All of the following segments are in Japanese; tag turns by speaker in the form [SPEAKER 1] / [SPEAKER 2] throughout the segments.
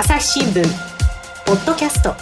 [SPEAKER 1] 朝日新聞ポッドキャスト。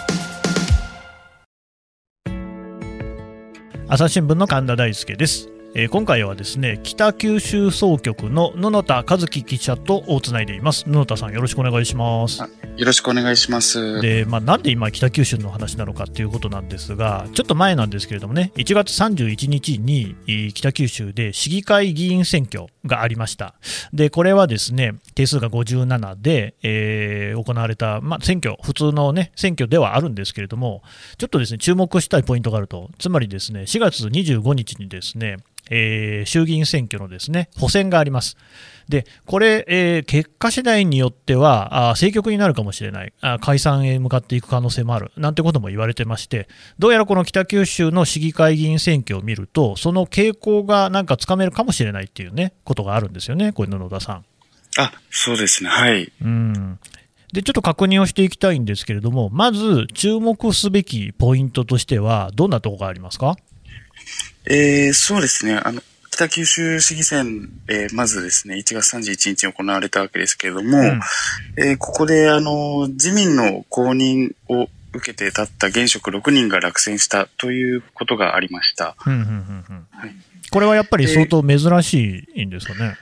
[SPEAKER 2] 朝日新聞の神田大輔です、えー今回はですね北九州総局の布田和樹記者とつないでいます。布田さんよろしくお願いします。
[SPEAKER 3] あよろしくお願いします。
[SPEAKER 2] で、まあ、なんで今北九州の話なのかっていうことなんですがちょっと前なんですけれどもね1月31日にえー北九州で市議会議員選挙がありました。でこれはですね定数が57で、えー行われた、まあ、選挙普通のね選挙ではあるんですけれどもちょっとですね注目したいポイントがあると。つまりですね4月25日にですねえー衆議院選挙のですね補選があります。で、これ、えー結果次第によっては、あ政局になるかもしれない。あ、解散へ向かっていく可能性もある、なんてことも言われてまして、どうやらこの北九州の市議会議員選挙を見ると、その傾向がなんかつかめるかもしれないっていうね、ことがあるんですよね、これ、野田さん。
[SPEAKER 3] あ、そうですね。はい。
[SPEAKER 2] うんでちょっと確認をしていきたいんですけれども、まず注目すべきポイントとしては、どんなところがありますか？
[SPEAKER 3] えー、そうですね。あの、北九州市議選、えーまずですね、1月31日に行われたわけですけれども、
[SPEAKER 2] うん
[SPEAKER 3] えーここで、あの、自民の公認を受けて立った現職6人が落選したということがありました。
[SPEAKER 2] これはやっぱり相当珍しいんですかね？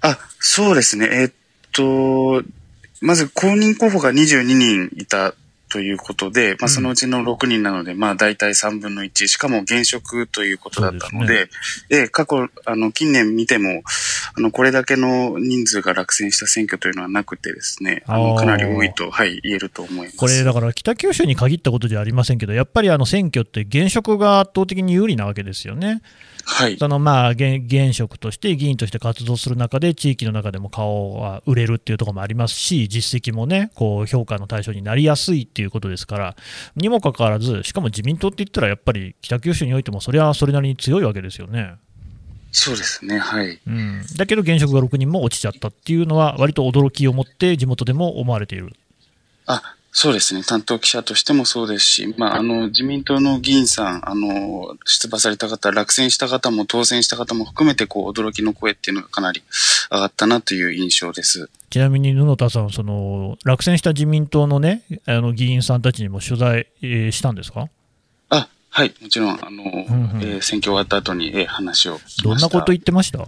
[SPEAKER 3] あ、そうですね。えーっと、まず公認候補が22人いたということで、まあ、そのうちの6人なので、まあ、大体3分の1、しかも現職ということだったので、で過去、あの、近年見ても、あの、これだけの人数が落選した選挙というのはなくてですね、あのかなり多いと、はい、言えると思います。
[SPEAKER 2] これ、だから北九州に限ったことじゃありませんけど、やっぱりあの選挙って現職が圧倒的に有利なわけですよね。
[SPEAKER 3] はい。
[SPEAKER 2] そのまあ現現職として議員として活動する中で、地域の中でも顔が売れるっていうところもありますし、実績もね、こう評価の対象になりやすいっていうことですから、にもかかわらず、しかも自民党って言ったら、やっぱり北九州においても、それはそれなりに強いわけですよね。
[SPEAKER 3] そうですね、はい。
[SPEAKER 2] うん、だけど現職が6人も落ちちゃったっていうのは、割と驚きを持って地元でも思われている。
[SPEAKER 3] あ、そうですね。担当記者としてもそうですし、まあ、あの、自民党の議員さん、あの、出馬された方、落選した方も当選した方も含めて、こう、驚きの声っていうのがかなり上がったなという印象です。
[SPEAKER 2] ちなみに布田さん、その落選した自民党のね、あの議員さんたちにも取材、えーしたんですか？
[SPEAKER 3] あ、はい、もちろん、あの、
[SPEAKER 2] んうん
[SPEAKER 3] えー選挙終わった後に、えー話を
[SPEAKER 2] どん
[SPEAKER 3] ました。
[SPEAKER 2] なこと言ってました？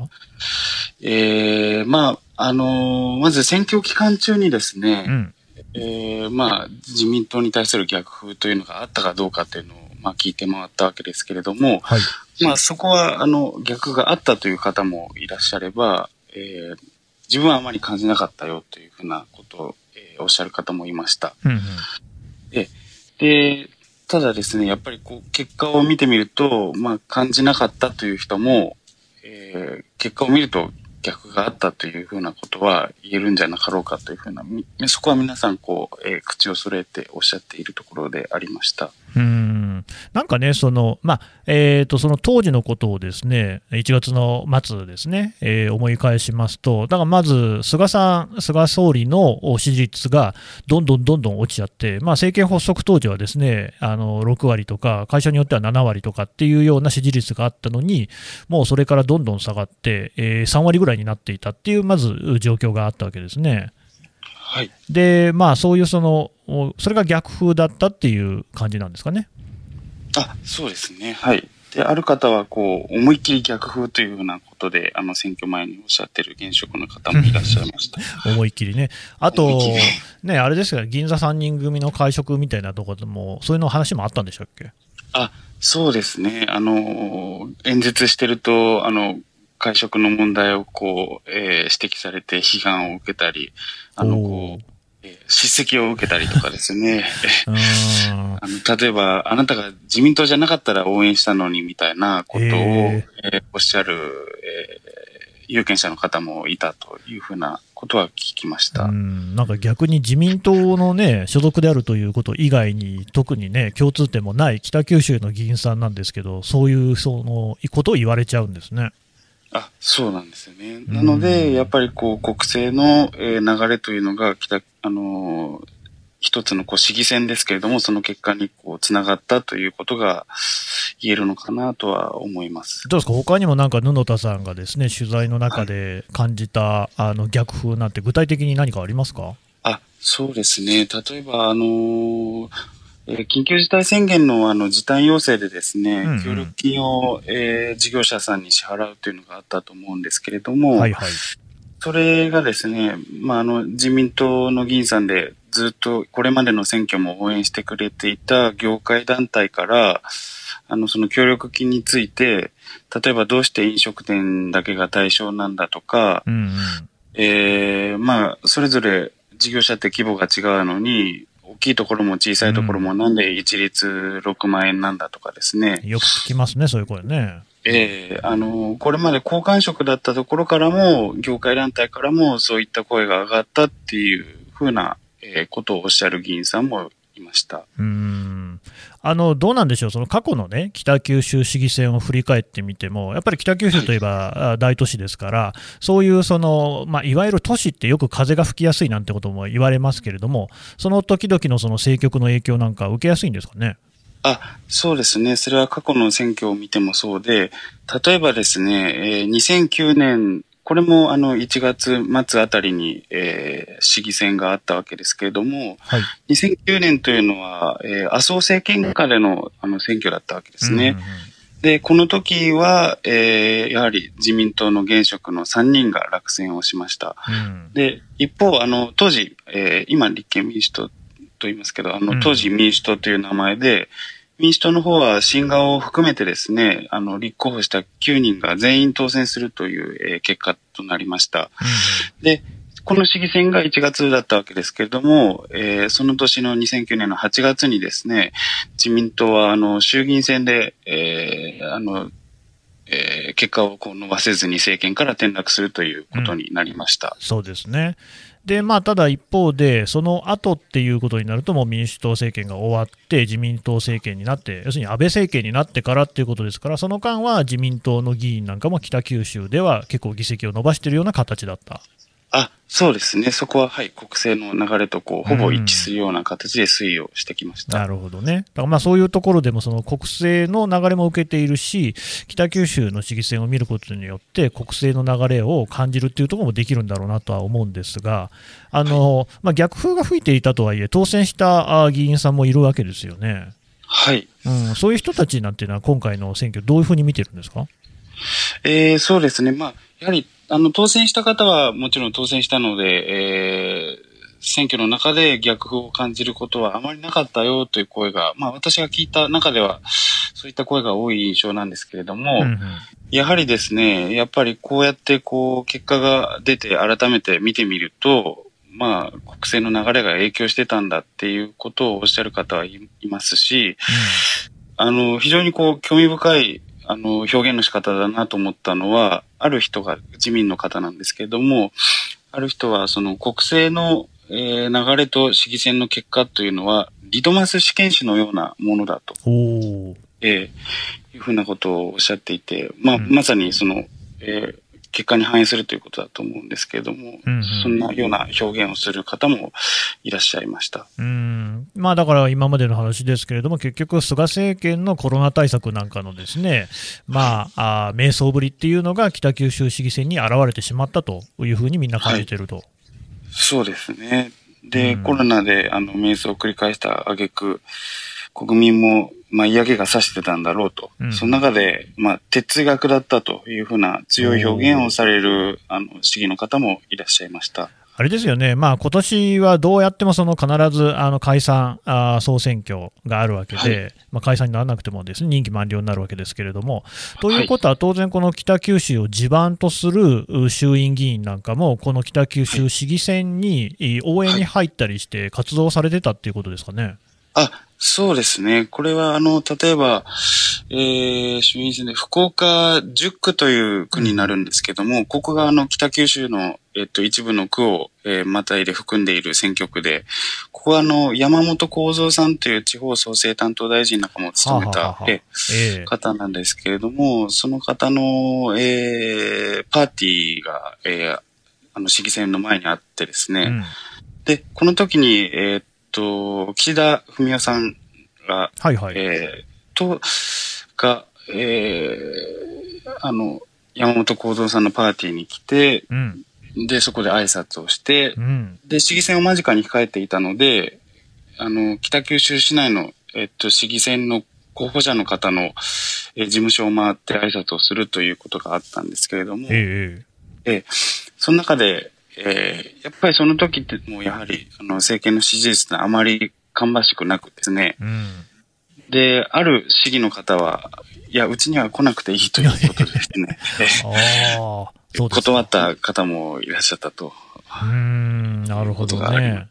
[SPEAKER 3] えーまあ、あのまず選挙期間中にですね、
[SPEAKER 2] うん、
[SPEAKER 3] えーまあ、自民党に対する逆風というのがあったかどうかというのを、まあ、聞いて回ったわけですけれども、
[SPEAKER 2] はい、
[SPEAKER 3] まあ、そこは、あの、逆があったという方もいらっしゃれば、えー自分はあまり感じなかったよというふうなことを、えーおっしゃる方もいました。
[SPEAKER 2] うんうん
[SPEAKER 3] で、ただですね、やっぱりこう、結果を見てみると、まあ、感じなかったという人も、えー結果を見ると逆があったというふうなことは言えるんじゃなかろうかというふうな、そこは皆さん、こう、えー口を揃えておっしゃっているところでありました。
[SPEAKER 2] うんなんかね、そのまあえー、とその当時のことをですね1月の末ですね、えー思い返しますと、だからまず菅さん、菅総理の支持率がどんどんどんどん落ちちゃって、まあ、政権発足当時はですねあの6割とか、会社によっては7割とかっていうような支持率があったのに、もうそれからどんどん下がって、えー3割ぐらいになっていたっていう、まず状況があったわけですね。
[SPEAKER 3] はい。
[SPEAKER 2] で、まあ、そういうその、おそれが逆風だったっていう感じなんですかね。
[SPEAKER 3] あ、そうですね。はい。で、ある方は、こう、思いっきり逆風というふうなことで、あの、選挙前におっしゃってる現職の方もいらっしゃいました。
[SPEAKER 2] 思いっきりね。あとね、あれですが、銀座3人組の会食みたいなところでも、そういうの話もあったんでしたっけ？
[SPEAKER 3] あ、そうですね。あの、演説してると、あの、会食の問題をこう、えー指摘されて批判を受けたり、あの、こう、えー叱責を受けたりとかですね。あの例えば、あなたが自民党じゃなかったら応援したのにみたいなことを、
[SPEAKER 2] へ
[SPEAKER 3] えーおっしゃる、えー有権者の方もいたというふうなことは聞きました。
[SPEAKER 2] うんなんか逆に自民党のね、所属であるということ以外に、特にね、共通点もない北九州の議員さんなんですけど、そういうそのことを言われちゃうんですね。
[SPEAKER 3] あ、そうなんですよね。なので、やっぱりこう、国政の、えー流れというのが、北、あのー一つのこう市議選ですけれども、その結果にこう、つながったということが言えるのかなとは思います。
[SPEAKER 2] どうですか、他にもなんか布田さんがですね取材の中で感じたあの逆風なんて、具体的に何かありますか？
[SPEAKER 3] あ、そうですね。例えば、あのーえー緊急事態宣言のあの時短要請でですね、
[SPEAKER 2] うんうん
[SPEAKER 3] 協力金を、えー事業者さんに支払うというのがあったと思うんですけれども、
[SPEAKER 2] はいはい。
[SPEAKER 3] それがですね、まあ、あの、自民党の議員さんでずっとこれまでの選挙も応援してくれていた業界団体から、あの、その協力金について、例えばどうして飲食店だけが対象なんだとか、
[SPEAKER 2] うんうん。
[SPEAKER 3] えー、まあ、それぞれ事業者って規模が違うのに、大きいところも小さいところもなんで一律6万円なんだとかですね。
[SPEAKER 2] よく聞きますね、そういう声ね。
[SPEAKER 3] ええあの、これまで好感触だったところからも、業界団体からもそういった声が上がったっていうふうな、えーことをおっしゃる議員さんもいました。
[SPEAKER 2] うーんあのどうなんでしょう、その過去のね、北九州市議選を振り返ってみても、やっぱり北九州といえばあ大都市ですから、そういうその、まあ、いわゆる都市ってよく風が吹きやすいなんてことも言われますけれども、その時々のその政局の影響なんか受けやすいんですかね？
[SPEAKER 3] あ、そうですね。それは過去の選挙を見てもそうで、例えばですね、えー2009年、これもあの1月末あたりに、えー市議選があったわけですけれども、
[SPEAKER 2] はい。
[SPEAKER 3] 2009年というのは、えー麻生政権下でのあの選挙だったわけですね。
[SPEAKER 2] うんうんうん
[SPEAKER 3] で、この時は、えーやはり自民党の現職の3人が落選をしました。
[SPEAKER 2] うん
[SPEAKER 3] で、一方、あの、当時、えー今立憲民主党と言いますけど、あ
[SPEAKER 2] うん
[SPEAKER 3] の、当時民主党という名前で、民主党の方は新顔を含めてですね、あの、立候補した9人が全員当選するという、えー結果となりました。で、この市議選が1月だったわけですけれども、えーその年の2009年の8月にですね、自民党はあの衆議院選で、えーあの、えー結果をこう伸ばせずに政権から転落するということになりました。
[SPEAKER 2] そうですね。で、まあ、ただ一方で、その後っていうことになると、もう民主党政権が終わって、自民党政権になって、要するに安倍政権になってからっていうことですから、その間は自民党の議員なんかも北九州では結構議席を伸ばしているような形だった。
[SPEAKER 3] あ、そうですね。そこは、はい、国政の流れとこう、ほぼ一致するような形で推移をしてきました。
[SPEAKER 2] なるほどね。だからまあそういうところでもその国政の流れも受けているし、北九州の市議選を見ることによって国政の流れを感じるっていうところもできるんだろうなとは思うんですが、あの、まあ、逆風が吹いていたとはいえ、当選したあ議員さんもいるわけですよね。
[SPEAKER 3] はい。
[SPEAKER 2] うん、そういう人たちなんていうのは今回の選挙どういうふうに見てるんですか？
[SPEAKER 3] えーそうですね。まあ、やはり、あの、当選した方はもちろん当選したので、えー選挙の中で逆風を感じることはあまりなかったよという声が、まあ私が聞いた中では、そういった声が多い印象なんですけれども、
[SPEAKER 2] うんうん。
[SPEAKER 3] やはりですね、やっぱりこうやってこう、結果が出て改めて見てみると、まあ、国政の流れが影響してたんだっていうことをおっしゃる方はいいますし、あの、非常にこう、興味深い、あの、表現の仕方だなと思ったのは、ある人が、自民の方なんですけれども、ある人は、その国政の、えー流れと市議選の結果というのは、リトマス試験紙のようなものだと、えーいうふうなことをおっしゃっていて、まあ、
[SPEAKER 2] うん。
[SPEAKER 3] まさにその、えー結果に反映するということだと思うんですけれども、
[SPEAKER 2] うんうん
[SPEAKER 3] そんなような表現をする方もいらっしゃいました。
[SPEAKER 2] うんまあ、だから今までの話ですけれども、結局、菅政権のコロナ対策なんかのですね、まあ、あー迷走ぶりっていうのが北九州市議選に現れてしまったというふうにみんな感じてると。
[SPEAKER 3] そうですね。で、
[SPEAKER 2] うん
[SPEAKER 3] コロナで、あの、瞑想を繰り返した挙句、国民も、まあ、嫌気がさしてたんだろうと。
[SPEAKER 2] うん
[SPEAKER 3] その中で、まあ、哲学だったというふうな強い表現をされる、あの、市議の方もいらっしゃいました。
[SPEAKER 2] あれですよね、まあ今年はどうやってもその必ずあの解散あー総選挙があるわけで、
[SPEAKER 3] は
[SPEAKER 2] まあ、解散にならなくてもです、ね、任期満了になるわけですけれども、ということは当然、この北九州を地盤とするう衆院議員なんかも、この北九州市議選にい応援に入ったりして活動されてたっていうことですかね。
[SPEAKER 3] あ、そうですね。これは、あの、例えば、えー、衆院選で福岡10区という区になるんですけども、ここがあの、北九州の、えっと、一部の区を、えーまたいで含んでいる選挙区で、ここはあの、山本幸三さんという地方創生担当大臣なんかも務めたえ
[SPEAKER 2] ええ。
[SPEAKER 3] 方なんですけれども、その方の、えー、パーティーが、えー、あの、市議選の前にあってですね、
[SPEAKER 2] うん。
[SPEAKER 3] で、この時に、えーっと、岸田文雄さんが、
[SPEAKER 2] はいはい。
[SPEAKER 3] えー、と、が、えー、あの、山本幸三さんのパーティーに来て、
[SPEAKER 2] うん
[SPEAKER 3] で、そこで挨拶をして
[SPEAKER 2] う、ん。
[SPEAKER 3] で、市議選を間近に控えていたので、あの、北九州市内の、えっと、市議選の候補者の方の、えー事務所を回って挨拶をするということがあったんですけれども、
[SPEAKER 2] ええ
[SPEAKER 3] その中で、えーやっぱりその時ってもうやはり、あの、政権の支持率ってあまり芳しくなくですね、
[SPEAKER 2] うん。
[SPEAKER 3] で、ある市議の方は、いや、うちには来なくていいということでですね、えー
[SPEAKER 2] ああ、そうですか
[SPEAKER 3] 断った方もいらっしゃったと。
[SPEAKER 2] うーん、なるほどね。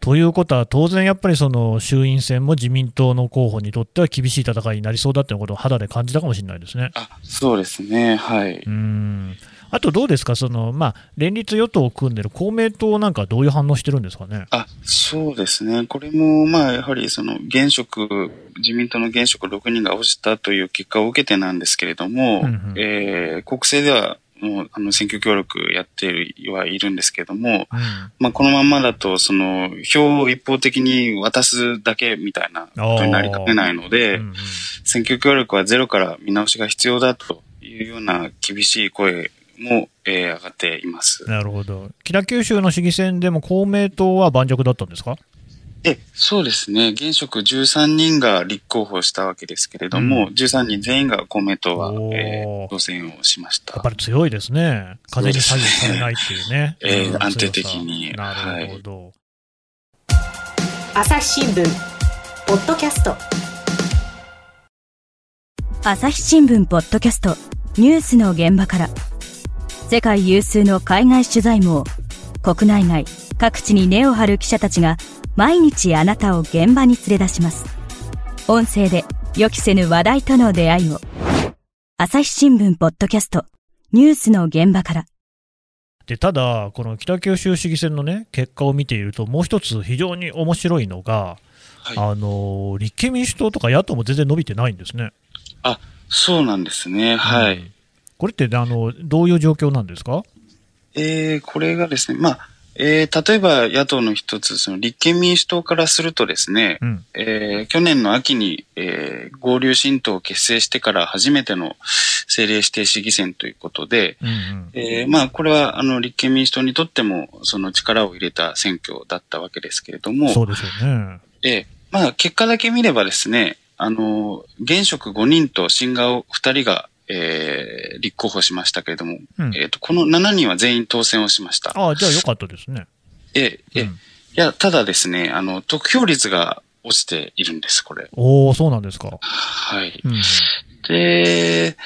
[SPEAKER 2] ということは、当然やっぱりその衆院選も自民党の候補にとっては厳しい戦いになりそうだっていうことを肌で感じたかもしれないですね。
[SPEAKER 3] あ、そうですね、はい。
[SPEAKER 2] うーん。あとどうですか、そのまあ、連立与党を組んでる公明党なんかはどういう反応してるんですかね？
[SPEAKER 3] あ、そうですね。これも、まあ、やはり、その、現職、自民党の現職6人が落ちたという結果を受けてなんですけれども、
[SPEAKER 2] うんうん
[SPEAKER 3] えー国政では、もう、あの、選挙協力やっているはいるんですけれども、
[SPEAKER 2] うん
[SPEAKER 3] まあ、このまんまだと、その、票を一方的に渡すだけみたいなことになりかねないので、
[SPEAKER 2] うんうん
[SPEAKER 3] 選挙協力はゼロから見直しが必要だというような厳しい声も、えー上がっています。
[SPEAKER 2] なるほど。北九州の市議選でも公明党は盤石だったんですか？
[SPEAKER 3] え、そうですね。現職13人が立候補したわけですけれども、
[SPEAKER 2] うん
[SPEAKER 3] 13人全員が公明党は、えー当選をしました。
[SPEAKER 2] やっぱり強いですね。風に左右されないっていうね。
[SPEAKER 3] ええ
[SPEAKER 2] うん
[SPEAKER 3] 安定的に
[SPEAKER 2] なるほど。
[SPEAKER 1] 朝日新聞ポッドキャスト
[SPEAKER 4] 朝日新聞ポッドキャストニュースの現場から世界有数の海外取材網国内外各地に根を張る記者たちが毎日あなたを現場に連れ出します音声で予期せぬ話題との出会いを朝日新聞ポッドキャストニュースの現場から
[SPEAKER 2] でただ、この北九州市議選の、ね、結果を見ていると、もう一つ非常に面白いのが、
[SPEAKER 3] はい
[SPEAKER 2] あの立憲民主党とか野党も全然伸びてないんですね。
[SPEAKER 3] そうなんですね。はい。
[SPEAKER 2] うんこれってあのどういう状況なんですか？
[SPEAKER 3] えーこれがですね、まあ、えー例えば野党の一つ、その立憲民主党からするとですね、
[SPEAKER 2] うん。
[SPEAKER 3] えー去年の秋に、えー合流新党を結成してから初めての政令指定市議選ということで、
[SPEAKER 2] うんうん。
[SPEAKER 3] えーまあ、これは、あの、立憲民主党にとっても、その力を入れた選挙だったわけですけれども、
[SPEAKER 2] そうでしょうね。
[SPEAKER 3] えーまあ、結果だけ見ればですね、あの、現職5人と新顔2人が、えー立候補しましたけれども、
[SPEAKER 2] うん
[SPEAKER 3] えっ、と、この7人は全員当選をしました。
[SPEAKER 2] ああ、じゃあよかったですね。
[SPEAKER 3] えーえー
[SPEAKER 2] うん
[SPEAKER 3] いや、ただですね、あの、得票率が落ちているんです、これ。
[SPEAKER 2] おお、そうなんですか。
[SPEAKER 3] はい。
[SPEAKER 2] うん。
[SPEAKER 3] で、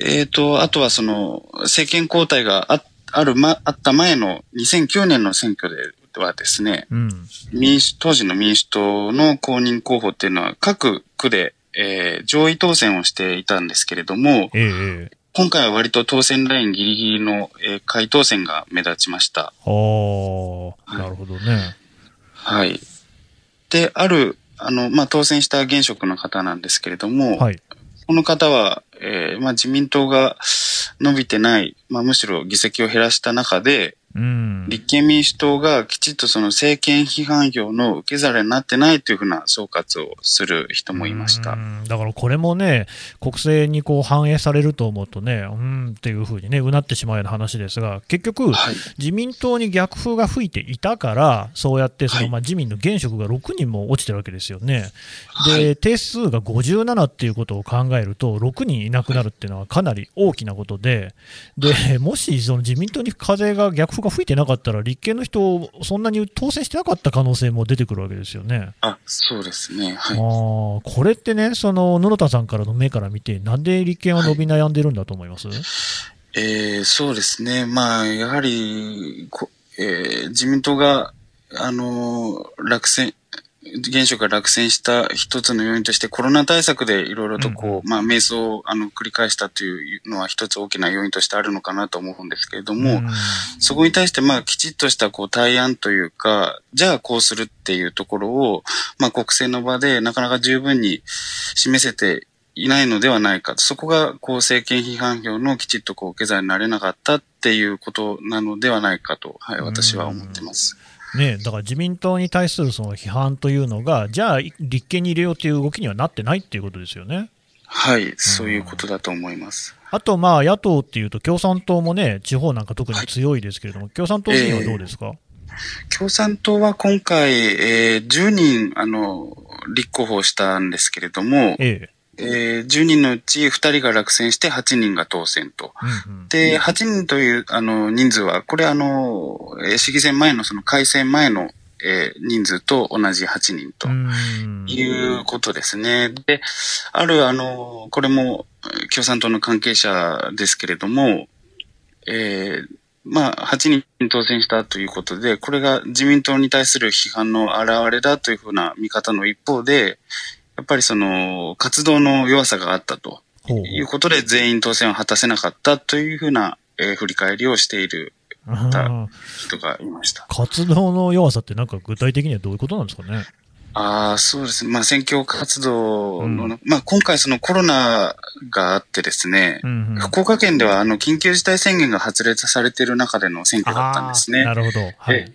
[SPEAKER 3] えっ、と、あとはその、政権交代があある、ま、あった前の2009年の選挙ではですね、
[SPEAKER 2] うん。
[SPEAKER 3] 民主、当時の民主党の公認候補っていうのは各区で、えー上位当選をしていたんですけれども、
[SPEAKER 2] ええええ。
[SPEAKER 3] 今回は割と当選ラインギリギリの、えー回当選が目立ちました。
[SPEAKER 2] ああ、なるほどね。
[SPEAKER 3] はい。で、ある、あの、まあ、当選した現職の方なんですけれども、
[SPEAKER 2] はい。
[SPEAKER 3] この方は、えーまあ、自民党が伸びてない、まあ、むしろ議席を減らした中で、
[SPEAKER 2] うん。
[SPEAKER 3] 立憲民主党がきちっとその政権批判票の受け皿になってないというふうな総括をする人もいました。
[SPEAKER 2] うんだからこれもね、国政にこう反映されると思うとね、うんっていうふうにね、うなってしまうような話ですが、結局、
[SPEAKER 3] はい。
[SPEAKER 2] 自民党に逆風が吹いていたから、そうやってその、
[SPEAKER 3] はい
[SPEAKER 2] まあ、自民の現職が6人も落ちてるわけですよね。
[SPEAKER 3] は
[SPEAKER 2] で、定数が57っていうことを考えると、6人いなくなるっていうのはかなり大きなことで、でもしその自民党に風が逆風が吹いてなかったら、立憲の人、そんなに当選してなかった可能性も出てくるわけですよね。
[SPEAKER 3] あ、そうですね。
[SPEAKER 2] あ
[SPEAKER 3] はい。
[SPEAKER 2] ーこれってね、その野田さんからの目から見て、なんで立憲は伸び悩んでるんだと思います、
[SPEAKER 3] えーそうですね。まあ、やはり、こえー自民党が、あのー落選、現職が落選した一つの要因としてコロナ対策でいろいろとこう、まあ、迷走をあの繰り返したというのは一つ大きな要因としてあるのかなと思うんですけれども、
[SPEAKER 2] ん
[SPEAKER 3] そこに対して、まあ、きちっとした、こう、対案というか、じゃあこうするっていうところを、まあ、国政の場でなかなか十分に示せていないのではないかと。そこが、こう、政権批判票のきちっと、こう、受け皿になれなかったっていうことなのではないかと、はい、私は思ってます。
[SPEAKER 2] ね、だから自民党に対するその批判というのが、じゃあ立憲に入れようという動きにはなってないっていうことですよね。
[SPEAKER 3] はい、そういうことだと思います。
[SPEAKER 2] あと、まあ、野党っていうと、共産党もね、地方なんか特に強いですけれども、はい、共産党はどうですか、
[SPEAKER 3] えー、共産党は今回、えー、10人、あの、立候補したんですけれども、ええー、10人のうち2人が落選して8人が当選と。うんうん、で、8人というあの人数は、これあの、市議選前のその改選前のえー、人数と同じ8人ということですね。で、ある、あの、これも共産党の関係者ですけれども、えー、まあ、8人当選したということで、これが自民党に対する批判の表れだというふうな見方の一方で、やっぱりその、活動の弱さがあったということで、全員当選を果たせなかったというふうな、えー、振り返りをしている人がいました。
[SPEAKER 2] 活動の弱さってなんか具体的にはどういうことなんですかね？
[SPEAKER 3] ああ、そうですね。まあ、選挙活動の、うん、まあ、今回そのコロナがあってですね、うんうん、福岡県ではあの、緊急事態宣言が発令されている中での選挙だったんですね。
[SPEAKER 2] なるほど。はい。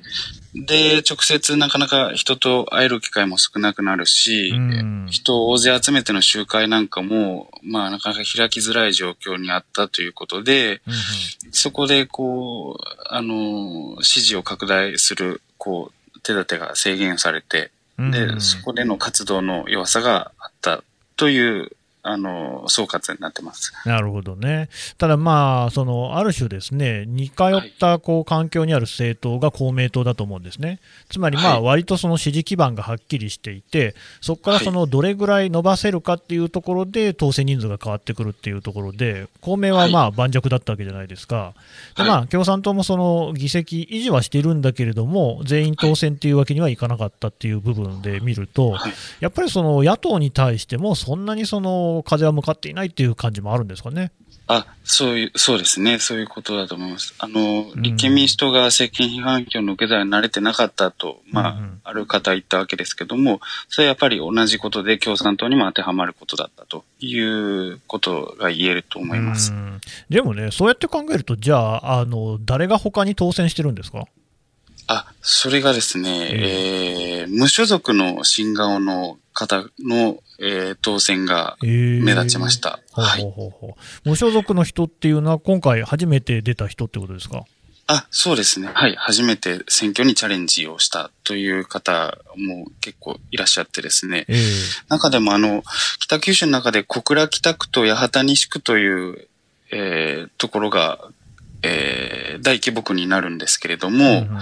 [SPEAKER 3] で、直接なかなか人と会える機会も少なくなるし、うん、人を大勢集めての集会なんかも、まあなかなか開きづらい状況にあったということで、うんうん、そこでこう、あの、支持を拡大する、こう、手立てが制限されて、で、そこでの活動の弱さがあったというあの、総括になってます。
[SPEAKER 2] なるほどね。ただまあ、その、ある種ですね、似通ったこう環境にある政党が公明党だと思うんですね。つまりまあ、割とその支持基盤がはっきりしていて、そこからその、どれぐらい伸ばせるかっていうところで、当選人数が変わってくるっていうところで、公明はまあ、盤石だったわけじゃないですか。でまあ、共産党もその、議席維持はしているんだけれども、全員当選っていうわけにはいかなかったっていう部分で見ると、やっぱりその、野党に対しても、そんなにその、風は向かっていないっていう感じもあるんですかね。
[SPEAKER 3] あ、そういう、そうですね。そういうことだと思います。あの、立憲民主党が政権批判票の受け皿に慣れてなかったと、まあ、うんうん、ある方言ったわけですけども、それはやっぱり同じことで共産党にも当てはまることだったということが言えると思います。
[SPEAKER 2] でもね、そうやって考えると、じゃあ、あの、誰が他に当選してるんですか？
[SPEAKER 3] あ、それがですね、えー、無所属の新顔の方の、えー、当選が目立ちました。はい。
[SPEAKER 2] 無所属の人っていうのは今回初めて出た人ってことですか？
[SPEAKER 3] あ、そうですね。はい。初めて選挙にチャレンジをしたという方も結構いらっしゃってですね。えー、中でもあの、北九州の中で小倉北区と八幡西区という、えー、ところが、えー、大規模区になるんですけれども、うんうん。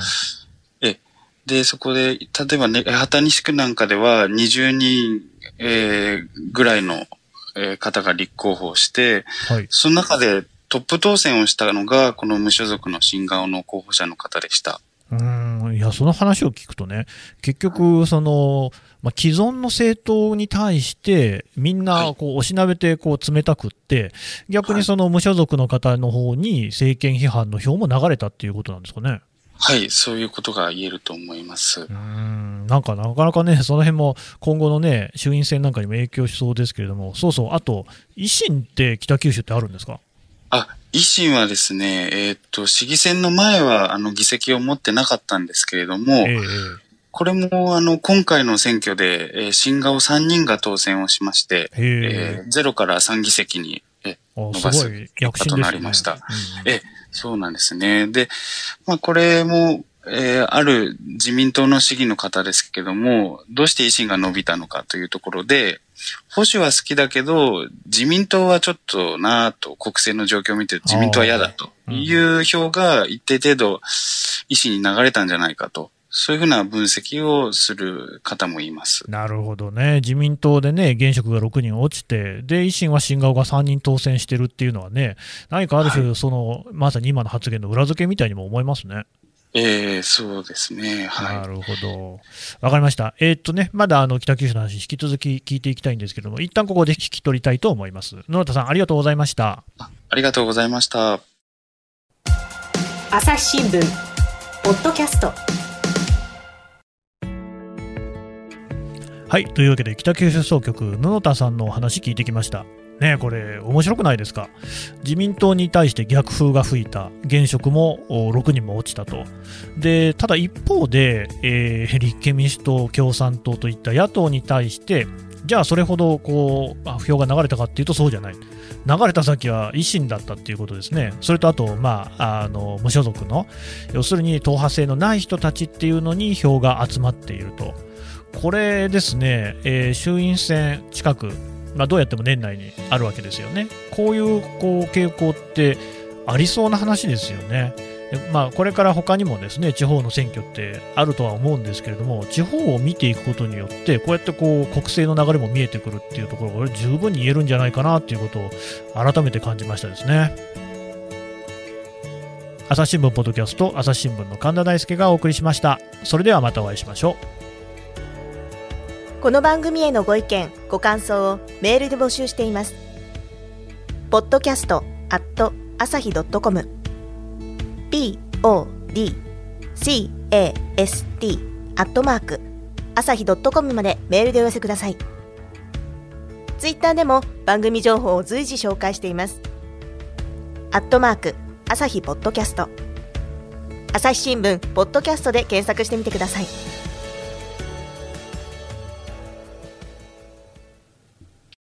[SPEAKER 3] で、そこで、例えばね、八幡西区なんかでは20人、えー、ぐらいの、えー、方が立候補して、はい、その中でトップ当選をしたのが、この無所属の新顔の候補者の方でした。
[SPEAKER 2] うん。いやその話を聞くとね、結局、そのまあ、既存の政党に対して、みんなこう押しなべてこう冷たくって、逆にその無所属の方の方に政権批判の票も流れたっていうことなんですかね。
[SPEAKER 3] はい、そういうことが言えると思います。う
[SPEAKER 2] ん、なんかなかなかね、その辺も今後のね、衆院選なんかにも影響しそうですけれども、そうそう、あと、維新って北九州ってあるんですか？
[SPEAKER 3] あ、維新はですね、えー、っと、市議選の前は、あの、議席を持ってなかったんですけれども、えー、これも、あの、今回の選挙で、えー、新顔3人が当選をしまして、えー、0から3議席に、え伸ばすこととなりました。ねうん、えそうなんですね。で、まあこれも、えー、ある自民党の市議の方ですけども、どうして維新が伸びたのかというところで、保守は好きだけど、自民党はちょっとなぁと、国政の状況を見て自民党は嫌だという票が一定程度維新に流れたんじゃないかとそういうふうな分析をする方もいます
[SPEAKER 2] なるほどね、自民党でね、現職が6人落ちて、で維新は新顔が3人当選してるっていうのはね、何かある種、その、はい、まさに今の発言の裏付けみたいにも思いますね。
[SPEAKER 3] ええー、そうですね。はい。
[SPEAKER 2] なるほど。わかりました。えー、っとね、まだあの北九州の話、引き続き聞いていきたいんですけども、一旦ここで引き取りたいと思います。野田さん、ありがとうございました。
[SPEAKER 3] ありがとうございました。
[SPEAKER 1] 朝日新聞、ポッドキャスト。
[SPEAKER 2] はい、というわけで北九州総局布田さんのお話聞いてきました。ねこれ面白くないですか？自民党に対して逆風が吹いた現職も6人も落ちたとでただ一方で、えー、立憲民主党共産党といった野党に対してじゃあそれほどこう票が流れたかっていうとそうじゃない。流れた先は維新だったっていうことですね。それとあと、まあ、あの無所属の、要するに党派性のない人たちっていうのに票が集まっていると。これですね、えー、衆院選近く、まあ、どうやっても年内にあるわけですよね。こういうこう傾向ってありそうな話ですよね。まあ、これから他にもですね地方の選挙ってあるとは思うんですけれども地方を見ていくことによってこうやってこう国政の流れも見えてくるっていうところこれ十分に言えるんじゃないかなっていうことを改めて感じましたですね朝日新聞ポッドキャスト朝日新聞の神田大輔がお送りしましたそれではまたお会いしましょう
[SPEAKER 5] この番組へのご意見、ご感想をメールで募集しています。podcast at 朝日 .com podcast アットマーク朝日 .com までメールでお寄せください。ツイッターでも番組情報を随時紹介しています。アットマーク朝日ポッドキャスト朝日新聞ポッドキャストで検索してみてください。